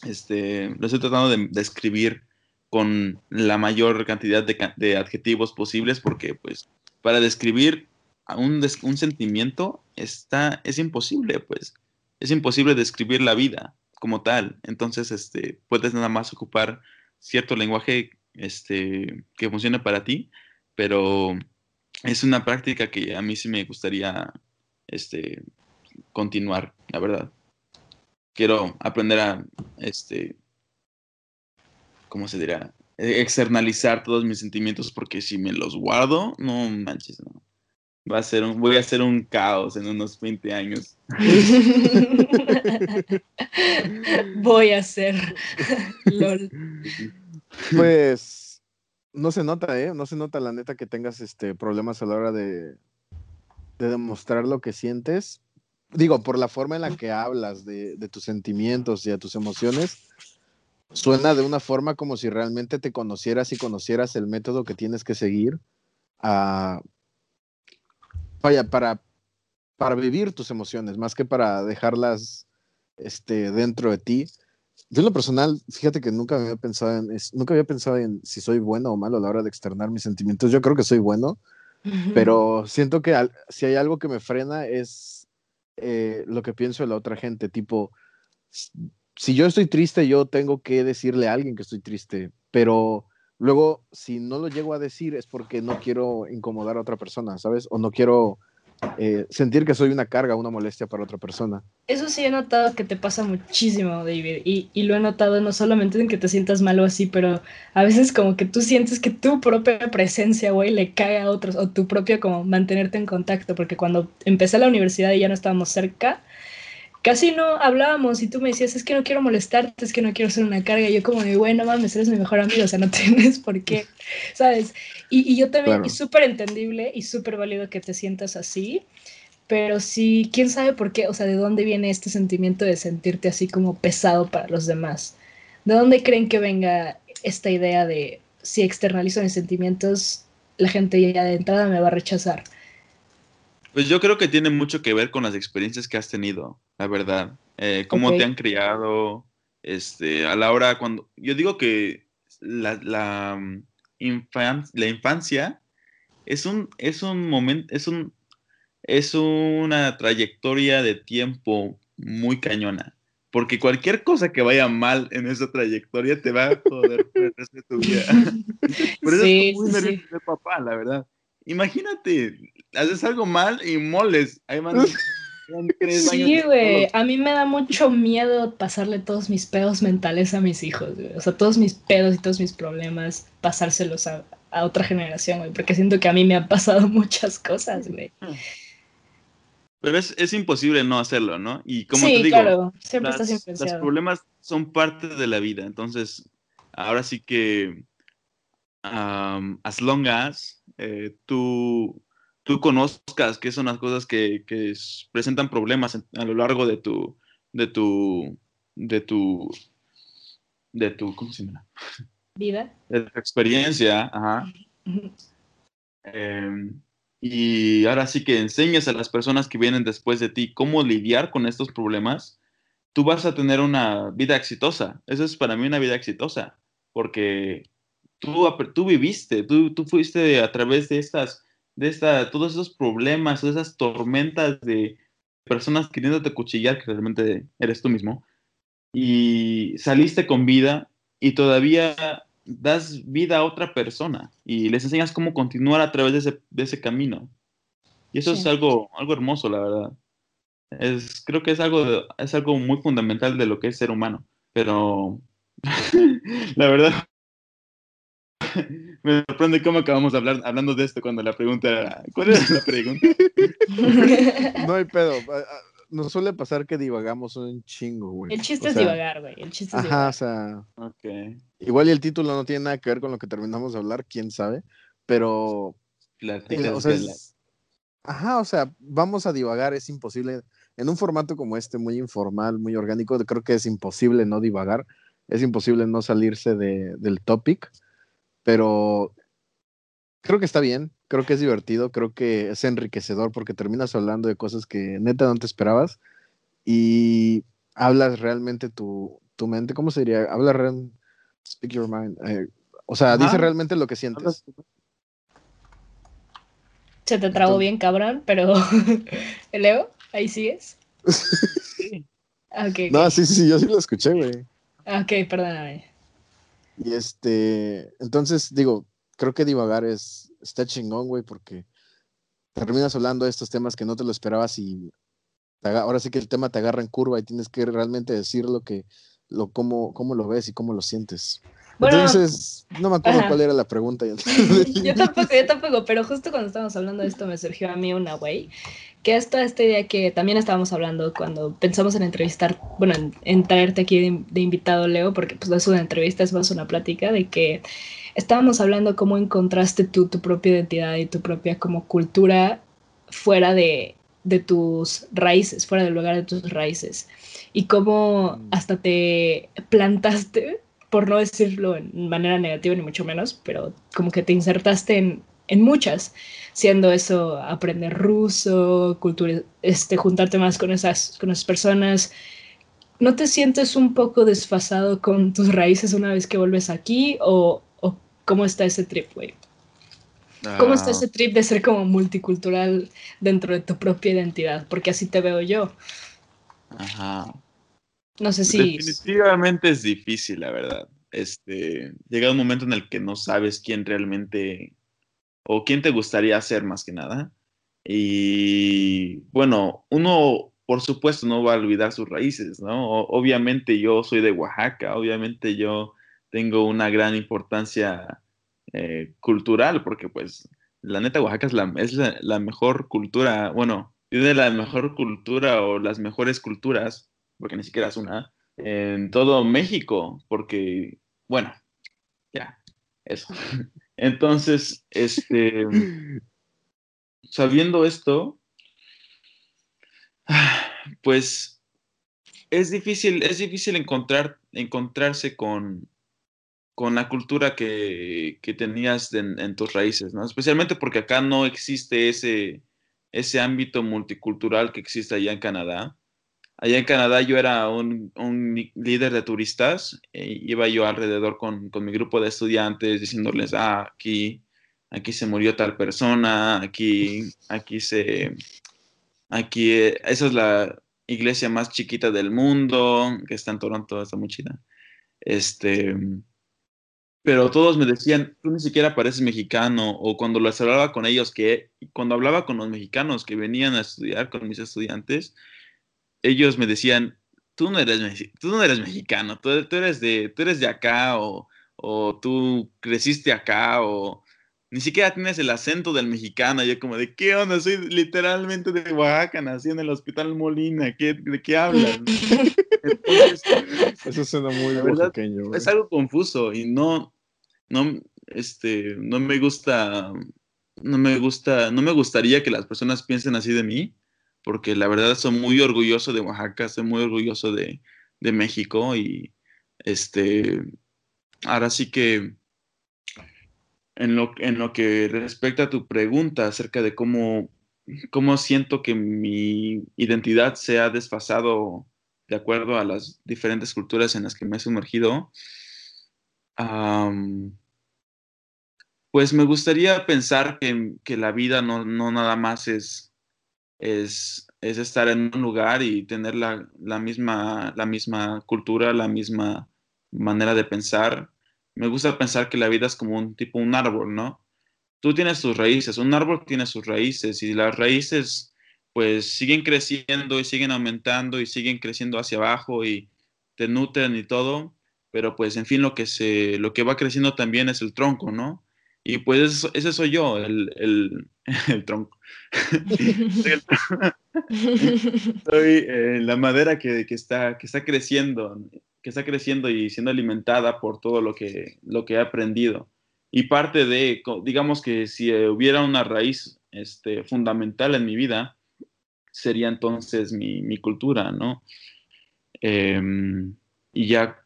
Este, lo estoy tratando de describir con la mayor cantidad de, adjetivos posibles porque pues para describir un, un sentimiento está, es imposible, pues es imposible describir la vida como tal. Entonces, este, puedes nada más ocupar cierto lenguaje este, que funcione para ti, pero es una práctica que a mí sí me gustaría este, continuar, la verdad. Quiero aprender a este, ¿cómo se dirá? E-, externalizar todos mis sentimientos porque si me los guardo, no manches, no. Va a ser un, voy a hacer un caos en unos 20 años. (laughs)
voy a ser. (laughs) LOL. (laughs)
Pues no se nota, ¿eh? No se nota la neta que tengas este problemas a la hora de, de demostrar lo que sientes. Digo, por la forma en la que hablas de, de tus sentimientos y de tus emociones, suena de una forma como si realmente te conocieras y conocieras el método que tienes que seguir a, vaya, para, para vivir tus emociones, más que para dejarlas este, dentro de ti. Yo en lo personal, fíjate que nunca había pensado en, nunca había pensado en si soy bueno o malo a la hora de externar mis sentimientos. Yo creo que soy bueno, pero siento que si hay algo que me frena es eh, lo que pienso de la otra gente, tipo, si yo estoy triste, yo tengo que decirle a alguien que estoy triste, pero luego si no lo llego a decir es porque no quiero incomodar a otra persona, ¿sabes? O no quiero eh, sentir que soy una carga, una molestia para otra persona.
Eso sí he notado que te pasa muchísimo, David, y, y, lo he notado no solamente en que te sientas mal o así, pero a veces como que tú sientes que tu propia presencia, güey, le cae a otros, o tu propia como mantenerte en contacto, porque cuando empecé la universidad y ya no estábamos cerca, casi no hablábamos y tú me decías, es que no quiero molestarte, es que no quiero ser una carga. Y yo como de, bueno, mames, eres mi mejor amigo, o sea, no (laughs) tienes por qué, ¿sabes? Y, y yo también, y súper entendible y súper válido que te sientas así, pero sí, quién sabe por qué, o sea, de dónde viene este sentimiento de sentirte así como pesado para los demás. ¿De dónde creen que venga esta idea de si externalizo mis sentimientos, la gente ya de entrada me va a rechazar?
Pues yo creo que tiene mucho que ver con las experiencias que has tenido, la verdad. Eh, cómo te han criado, este, a la hora cuando... Yo digo que la, la, mm, la infancia es un, es un momento, es un, es una trayectoria de tiempo muy cañona. Porque cualquier cosa que vaya mal en esa trayectoria te va a joder por (laughs) el resto de tu vida. (laughs) Por eso es muy nervioso de papá, la verdad. Imagínate, haces algo mal y moles. Ahí (laughs)
sí, güey. A mí me da mucho miedo pasarle todos mis pedos mentales a mis hijos, güey. O sea, todos mis pedos y todos mis problemas, pasárselos a, otra generación, güey. Porque siento que a mí me han pasado (laughs) muchas cosas, güey.
Pero es, es imposible no hacerlo, ¿no? Y como te digo, claro. Siempre estás los problemas son parte de la vida. Entonces, ahora sí que, as long as eh, tú tú conozcas qué son las cosas que, que presentan problemas a lo largo de tu, de tu, de tu, de tu, ¿cómo se llama?
Vida.
De tu experiencia, ajá. Em, y ahora sí que enseñas a las personas que vienen después de ti cómo lidiar con estos problemas, tú vas a tener una vida exitosa. Eso es para mí una vida exitosa, porque tú, tú viviste, tú, tú fuiste a través de estas de esta, todos esos problemas, todas esas tormentas de personas queriéndote cuchillar, que realmente eres tú mismo, y saliste con vida y todavía das vida a otra persona y les enseñas cómo continuar a través de ese, de ese camino. Y eso es algo, algo hermoso, la verdad. Es, creo que es algo, es algo muy fundamental de lo que es ser humano. Pero (laughs) la verdad, (laughs) Me sorprende cómo acabamos de hablar, hablando de esto cuando la pregunta era, ¿cuál era la pregunta? (laughs)
no hay pedo. Nos suele pasar que divagamos un chingo, güey.
El chiste es divagar, güey. El chiste es
ajá, o sea. Igual y el título no tiene nada que ver con lo que terminamos de hablar, quién sabe. Pero. Eh, o sea, ajá, o sea, vamos a divagar, es imposible. En un formato como este, muy informal, muy orgánico, creo que es imposible no divagar. Es imposible no salirse de, del topic pero creo que está bien, creo que es divertido, creo que es enriquecedor porque terminas hablando de cosas que neta no te esperabas y hablas realmente tu, tu mente, ¿cómo se diría? Habla realmente, speak your mind, eh, o sea, dice realmente lo que sientes.
Se te trabó bien, cabrón, pero (laughs) Leo, ahí sigues. (laughs)
sí. Okay, no, sí, sí, yo sí lo escuché, güey.
Ok, perdóname.
Y este, entonces digo, creo que divagar es, está chingón, güey, porque terminas hablando de estos temas que no te lo esperabas y ahora sí que el tema te agarra en curva y tienes que realmente decir lo que, lo, cómo, cómo lo ves y cómo lo sientes. Entonces, no me acuerdo cuál era la pregunta.
yo (laughs) (laughs) tampoco, yo tampoco, pero justo cuando estábamos hablando de esto me surgió a mí una, güey, que es toda esta idea que también estábamos hablando cuando pensamos en entrevistar, bueno, en, traerte aquí de, invitado, Leo, porque pues no es una entrevista, es más una plática de que estábamos hablando cómo encontraste tú tu propia identidad y tu propia como cultura fuera de, de tus raíces, fuera del lugar de tus raíces, y cómo mm. hasta te plantaste por no decirlo en manera negativa ni mucho menos, pero como que te insertaste en, en muchas, siendo eso aprender ruso, cultura, este, juntarte más con esas, con esas personas, ¿no te sientes un poco desfasado con tus raíces una vez que vuelves aquí? ¿O, o cómo está ese trip, güey? ¿Cómo está
Ah,
ese trip de ser como multicultural dentro de tu propia identidad? Porque así te veo yo.
Ajá.
No sé si...
Definitivamente es difícil, la verdad. Este, llega un momento en el que no sabes quién realmente o quién te gustaría ser más que nada. Y bueno, uno, por supuesto, no va a olvidar sus raíces, ¿no? Obviamente yo soy de Oaxaca, obviamente yo tengo una gran importancia eh, cultural, porque pues la neta Oaxaca es la, la mejor cultura, bueno, tiene la mejor cultura o las mejores culturas, porque ni siquiera es una, en todo México, porque, bueno, ya, eso. (laughs) Entonces, este, sabiendo esto, (sighs) pues es difícil, es difícil encontrar, encontrarse con, con la cultura que, que tenías en, tus raíces, ¿no? Especialmente porque acá no existe ese, ese ámbito multicultural que existe allá en Canadá. Allá en Canadá yo era un, un líder de turistas, e iba yo alrededor con, con mi grupo de estudiantes diciéndoles, ah, aquí, aquí se murió tal persona, aquí, aquí se, aquí, eh, esa es la iglesia más chiquita del mundo, que está en Toronto, está muy chida. Este, pero todos me decían, tú ni siquiera pareces mexicano, o cuando les hablaba con ellos, que cuando hablaba con los mexicanos que venían a estudiar con mis estudiantes, ellos me decían, tú no eres, tú no eres mexicano, tú, tú eres de, tú eres de acá, o, o tú creciste acá, o ni siquiera tienes el acento del mexicano. Yo como de, ¿qué onda? Soy literalmente de Oaxaca, nací en el Hospital Molina, ¿qué, ¿de qué hablan? (laughs) Entonces,
Eso suena muy
verdad,
oaxaqueño,
es algo confuso y no, no, este, no me gusta, no me gusta, no me gustaría que las personas piensen así de mí, porque la verdad soy muy orgulloso de Oaxaca, soy muy orgulloso de, de México y este, ahora sí que en lo, en lo que respecta a tu pregunta acerca de cómo, cómo siento que mi identidad se ha desfasado de acuerdo a las diferentes culturas en las que me he sumergido, pues me gustaría pensar que, que la vida no, no nada más es, es, es estar en un lugar y tener la, la misma, la misma cultura, la misma manera de pensar. Me gusta pensar que la vida es como un tipo un árbol, ¿no? Tú tienes tus raíces, un árbol tiene sus raíces y las raíces pues siguen creciendo y siguen aumentando y siguen creciendo hacia abajo y te nutren y todo, pero pues en fin lo que se lo que va creciendo también es el tronco, ¿no? Y pues ese soy yo, el, el, (laughs) el tronco. (laughs) (laughs) Soy eh, la madera que, que está, que está creciendo, que está creciendo y siendo alimentada por todo lo que, lo que he aprendido. Y parte de, digamos que si eh, hubiera una raíz este, fundamental en mi vida, sería entonces mi, mi cultura, ¿no? Em, y ya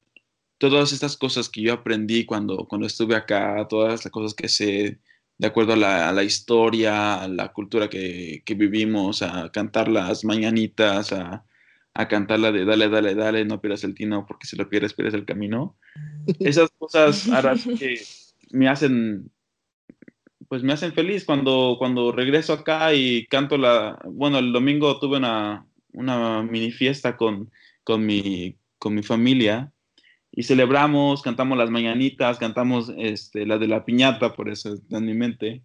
todas estas cosas que yo aprendí cuando, cuando estuve acá, todas las cosas que sé de acuerdo a la, a la historia, a la cultura que, que vivimos, a cantar las mañanitas, a, a cantar la de dale, dale, dale, no pierdas el tino, porque si lo pierdes, pierdes el camino. Esas cosas (laughs) que me hacen, pues me hacen feliz cuando, cuando regreso acá y canto la, bueno, el domingo tuve una, una mini fiesta con, con, mi, con mi familia y celebramos, cantamos las mañanitas, cantamos este, la de la piñata, por eso está en mi mente.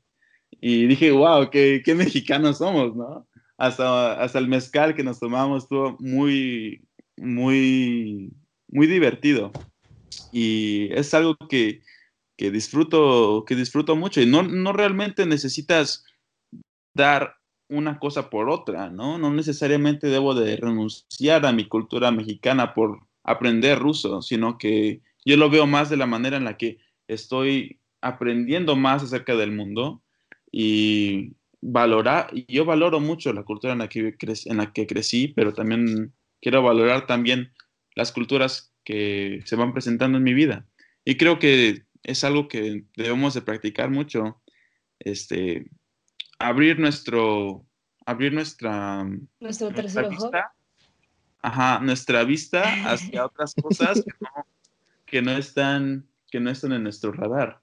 Y dije, wow, qué, qué mexicanos somos, ¿no? Hasta, hasta el mezcal que nos tomamos estuvo muy, muy, muy divertido. Y es algo que, que disfruto, que disfruto mucho. Y no, no realmente necesitas dar una cosa por otra, ¿no? No necesariamente debo de renunciar a mi cultura mexicana por aprender ruso, sino que yo lo veo más de la manera en la que estoy aprendiendo más acerca del mundo y valorar, yo valoro mucho la cultura en la que, cre- en la que crecí, pero también quiero valorar también las culturas que se van presentando en mi vida. Y creo que es algo que debemos de practicar mucho, este, abrir nuestro, abrir nuestra,
Nuestro tercer ojo.
vista ajá, nuestra vista hacia (laughs) otras cosas que no, que no están, que no están en nuestro radar.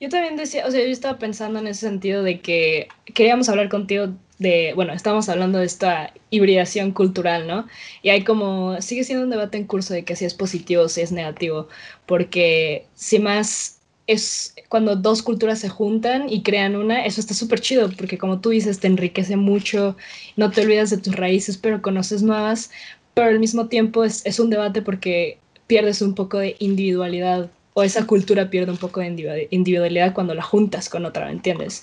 Yo también decía, o sea, yo estaba pensando en ese sentido de que queríamos hablar contigo de, bueno, estamos hablando de esta hibridación cultural, ¿no? Y hay como, sigue siendo un debate en curso de que si es positivo o si es negativo, porque si más es cuando dos culturas se juntan y crean una, eso está súper chido, porque como tú dices, te enriquece mucho, no te olvidas de tus raíces, pero conoces nuevas, pero al mismo tiempo es, es un debate porque pierdes un poco de individualidad o esa cultura pierde un poco de individualidad cuando la juntas con otra, ¿me entiendes?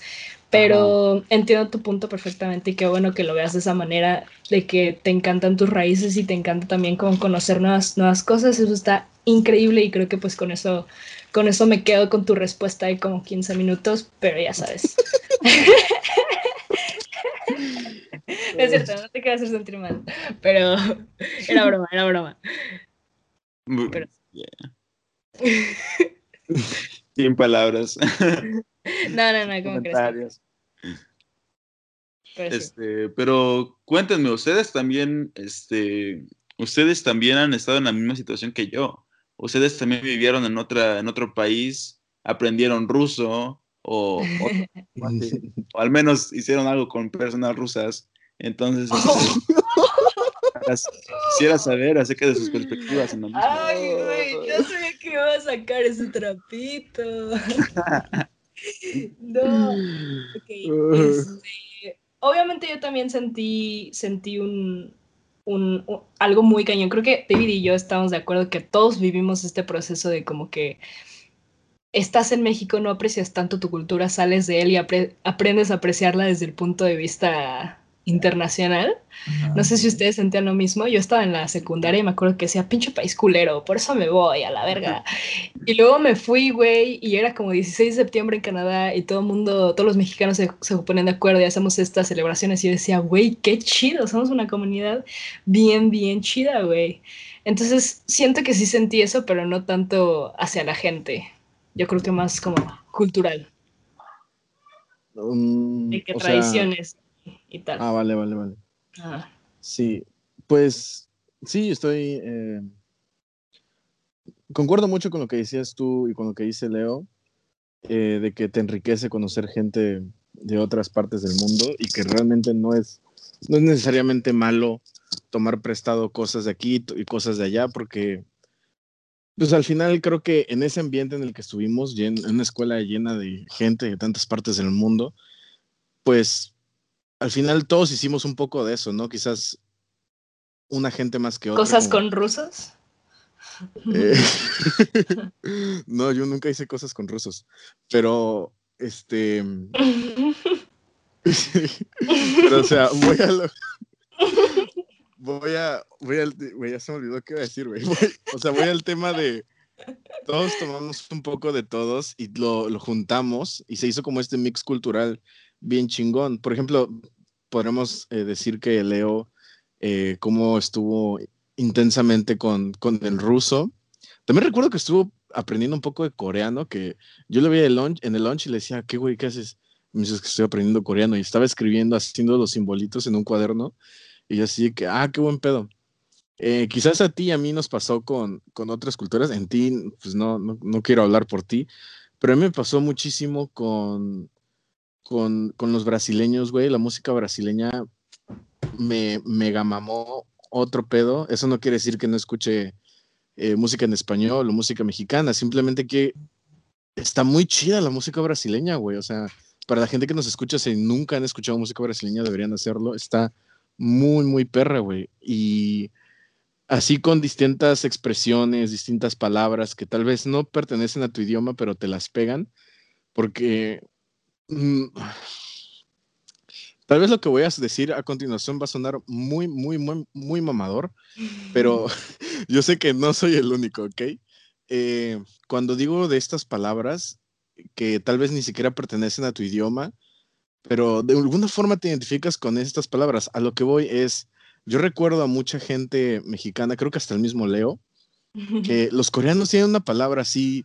Pero entiendo tu punto perfectamente y qué bueno que lo veas de esa manera, de que te encantan tus raíces y te encanta también como conocer nuevas, nuevas cosas, eso está increíble y creo que pues con eso, con eso me quedo con tu respuesta de como 15 minutos, pero ya sabes. (laughs) es cierto, no te quiero hacer sentir mal, pero era broma, era broma.
Pero... (laughs) Sin palabras. (laughs)
No, no, no, ¿cómo crees?
Pero, este, pero cuéntenme, ustedes también, este, ustedes también han estado en la misma situación que yo. Ustedes también vivieron en otra, en otro país, aprendieron ruso, o, o, (laughs) al menos hicieron algo con personas rusas. Entonces, este, quisiera saber acerca de sus perspectivas. En
Ay, güey, que iba a sacar ese trapito. (laughs) no. Este, obviamente yo también sentí, sentí un, un, algo muy cañón. Creo que David y yo estamos de acuerdo que todos vivimos este proceso de como que estás en México, no aprecias tanto tu cultura, sales de él y aprendes a apreciarla desde el punto de vista internacional. No sé si ustedes sentían lo mismo. Yo estaba en la secundaria y me acuerdo que decía, pinche país culero, por eso me voy a la verga. Y luego me fui, güey, y era como 16 de septiembre en Canadá y todo el mundo, todos los mexicanos se, se ponen de acuerdo y hacemos estas celebraciones. Y yo decía, güey, qué chido, somos una comunidad bien, bien chida, güey. Entonces siento que sí sentí eso, pero no tanto hacia la gente. Yo creo que más como cultural.
Um,
de que tradiciones y tal.
Ah, vale, vale, vale.
Ah.
Sí, pues sí, estoy... Eh, concuerdo mucho con lo que decías tú y con lo que dice Leo, eh, de que te enriquece conocer gente de otras partes del mundo y que realmente no es, no es necesariamente malo tomar prestado cosas de aquí y cosas de allá, porque pues al final creo que en ese ambiente en el que estuvimos, en una escuela llena de gente de tantas partes del mundo, pues al final todos hicimos un poco de eso, ¿no? Quizás una gente más que otra.
¿Cosas con rusos?
Eh, (laughs) (laughs) no, yo nunca hice cosas con rusos, pero este... (laughs) pero o sea, voy a... Lo... Voy a, voy al, güey, ya se me olvidó qué iba a decir, güey. o sea, voy al tema de, todos tomamos un poco de todos y lo, lo, juntamos y se hizo como este mix cultural bien chingón. Por ejemplo, podremos eh, decir que Leo, eh, cómo estuvo intensamente con, con el ruso. También recuerdo que estuvo aprendiendo un poco de coreano, que yo lo veía en el lunch y le decía, ¿qué güey, qué haces? me dices que estoy aprendiendo coreano y estaba escribiendo, haciendo los simbolitos en un cuaderno y yo así que, ah, qué buen pedo. Eh, quizás a ti y a mí nos pasó con, con otras culturas, en ti, pues no, no, no, quiero hablar por ti, pero a mí me pasó muchísimo con, con, los brasileños, güey, la música brasileña me mega mamó otro pedo. Eso no quiere decir que no escuche eh, música en español o música mexicana, simplemente que está muy chida la música brasileña, güey. O sea, para la gente que nos escucha, si nunca han escuchado música brasileña, deberían hacerlo. Está muy, muy perra, güey. Y así con distintas expresiones, distintas palabras que tal vez no pertenecen a tu idioma, pero te las pegan, porque Mm, tal vez lo que voy a decir a continuación va a sonar muy, muy, muy, muy mamador, pero (laughs) yo sé que no soy el único, ¿ok? Eh, cuando digo de estas palabras que tal vez ni siquiera pertenecen a tu idioma, pero de alguna forma te identificas con estas palabras. A lo que voy es, yo recuerdo a mucha gente mexicana, creo que hasta el mismo Leo, que los coreanos tienen una palabra así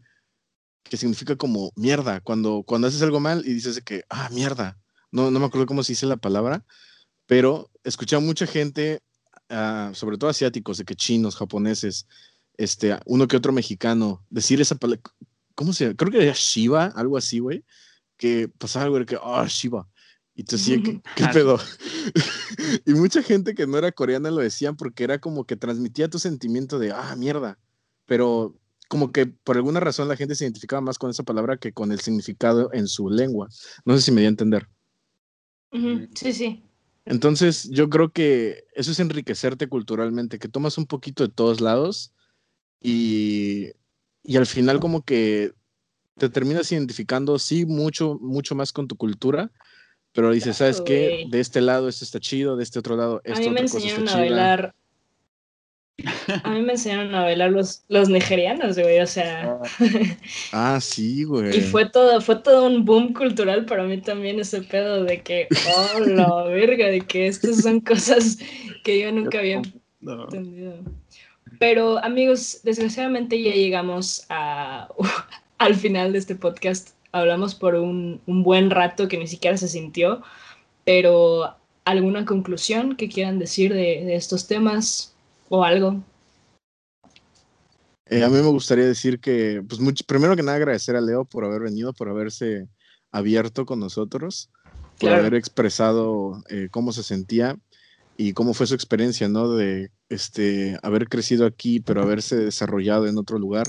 que significa como mierda, cuando, cuando haces algo mal y dices que, ah, mierda, no, no me acuerdo cómo se dice la palabra, pero escuché a mucha gente ah, sobre todo asiáticos, de que chinos, japoneses, este, uno que otro mexicano, decir esa palabra, ¿cómo se llama? Creo que era Shiva, algo así, güey, que pasaba algo de que, ah, Shiva. Y tú decías, (laughs) ¿qué, qué pedo? (laughs) y mucha gente que no era coreana lo decían porque era como que transmitía tu sentimiento de, ah, mierda. Pero como que por alguna razón la gente se identificaba más con esa palabra que con el significado en su lengua. No sé si me di a entender.
Sí, sí.
Entonces, yo creo que eso es enriquecerte culturalmente, que tomas un poquito de todos lados y, y al final como que te terminas identificando, sí, mucho, mucho más con tu cultura, pero dices, ¿sabes qué? De este lado esto está chido, de este otro lado esto
A mí me enseñaron a bailar a mí me enseñaron a bailar los, los nigerianos, güey, o sea.
Ah, sí, güey.
Y fue todo, fue todo un boom cultural para mí también ese pedo de que, oh, la verga, de que estas son cosas que yo nunca había entendido. Pero, amigos, desgraciadamente ya llegamos a, (laughs) al final de este podcast. Hablamos por un, un buen rato que ni siquiera se sintió, pero ¿alguna conclusión que quieran decir de, de estos temas? O algo.
Eh, a mí me gustaría decir que, pues, mucho, primero que nada, agradecer a Leo por haber venido, por haberse abierto con nosotros, por haber expresado eh, cómo se sentía y cómo fue su experiencia, ¿no? De este, haber crecido aquí, pero haberse desarrollado en otro lugar.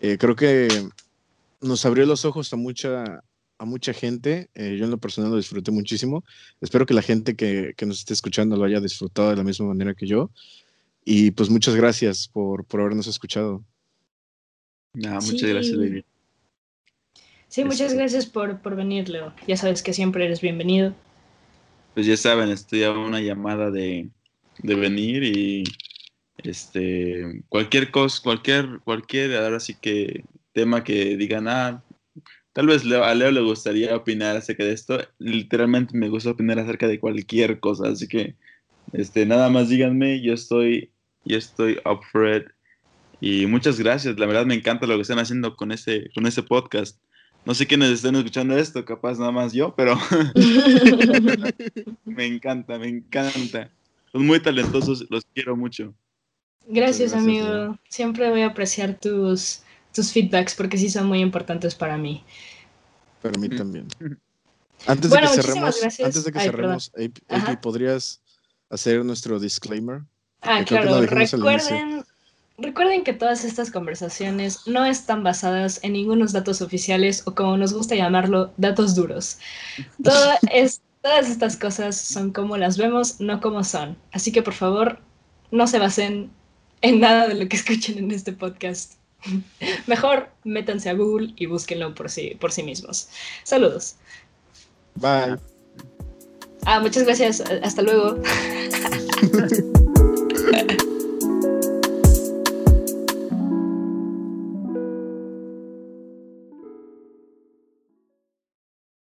Eh, creo que nos abrió los ojos a mucha, a mucha gente. yo en lo personal lo disfruté muchísimo. Espero que la gente que, que nos esté escuchando lo haya disfrutado de la misma manera que yo. Y pues muchas gracias por, por habernos escuchado.
muchas gracias, David.
Sí, muchas este gracias por, por venir, Leo. Ya sabes que siempre eres bienvenido.
Pues ya saben, estoy a una llamada de, de venir y este cualquier cosa, cualquier, cualquier, ahora sí que tema que digan, ah, tal vez a Leo le gustaría opinar acerca de esto. Literalmente me gusta opinar acerca de cualquier cosa, así que este, nada más díganme, yo estoy y estoy up for it. Y muchas gracias, la verdad me encanta lo que están haciendo con ese, con ese podcast. No sé quiénes están escuchando esto, capaz nada más yo, pero (laughs) me encanta, me encanta. Son muy talentosos, los quiero mucho.
Gracias, amigo. Siempre voy a apreciar tus, tus feedbacks porque sí son muy importantes para mí.
Para mí también. (laughs) Antes de que cerremos, antes de que cerremos, ¿podrías hacer nuestro disclaimer?
Ah, claro, recuerden, recuerden que todas estas conversaciones no están basadas en ningunos datos oficiales o como nos gusta llamarlo, datos duros. (laughs) es, todas estas cosas son como las vemos, no como son. Así que por favor, no se basen en nada de lo que (laughs) escuchen en este podcast. (laughs) Mejor métanse a Google y búsquenlo por sí, por sí mismos. Saludos.
Bye.
Ah, muchas gracias. Hasta luego.